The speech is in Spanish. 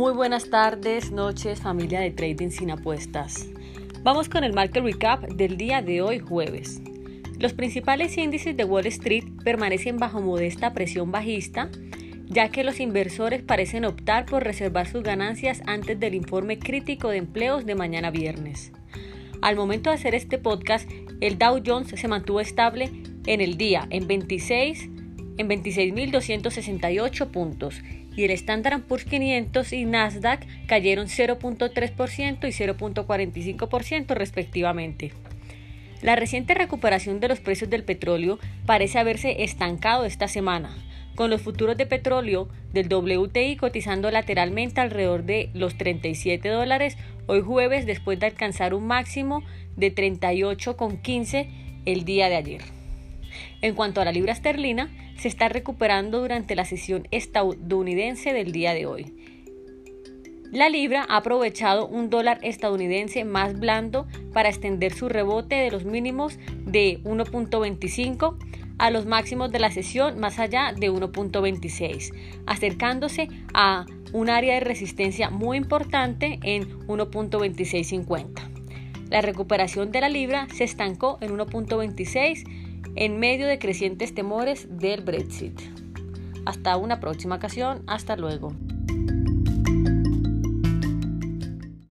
Muy buenas tardes, noches, familia de Trading sin apuestas. Vamos con el market recap del día de hoy jueves. Los principales índices de Wall Street permanecen bajo modesta presión bajista, ya que los inversores parecen optar por reservar sus ganancias antes del informe crítico de empleos de mañana viernes. Al momento de hacer este podcast, el Dow Jones se mantuvo estable en el día en 26 en 26.268 puntos y el Standard Poor's 500 y Nasdaq cayeron 0.3% y 0.45% respectivamente. La reciente recuperación de los precios del petróleo parece haberse estancado esta semana, con los futuros de petróleo del WTI cotizando lateralmente alrededor de los 37 dólares hoy jueves después de alcanzar un máximo de 38,15 el día de ayer. En cuanto a la libra esterlina, se está recuperando durante la sesión estadounidense del día de hoy. La libra ha aprovechado un dólar estadounidense más blando para extender su rebote de los mínimos de 1.25 a los máximos de la sesión más allá de 1.26, acercándose a un área de resistencia muy importante en 1.2650. La recuperación de la libra se estancó en 1.26 en medio de crecientes temores del Brexit. Hasta una próxima ocasión, hasta luego.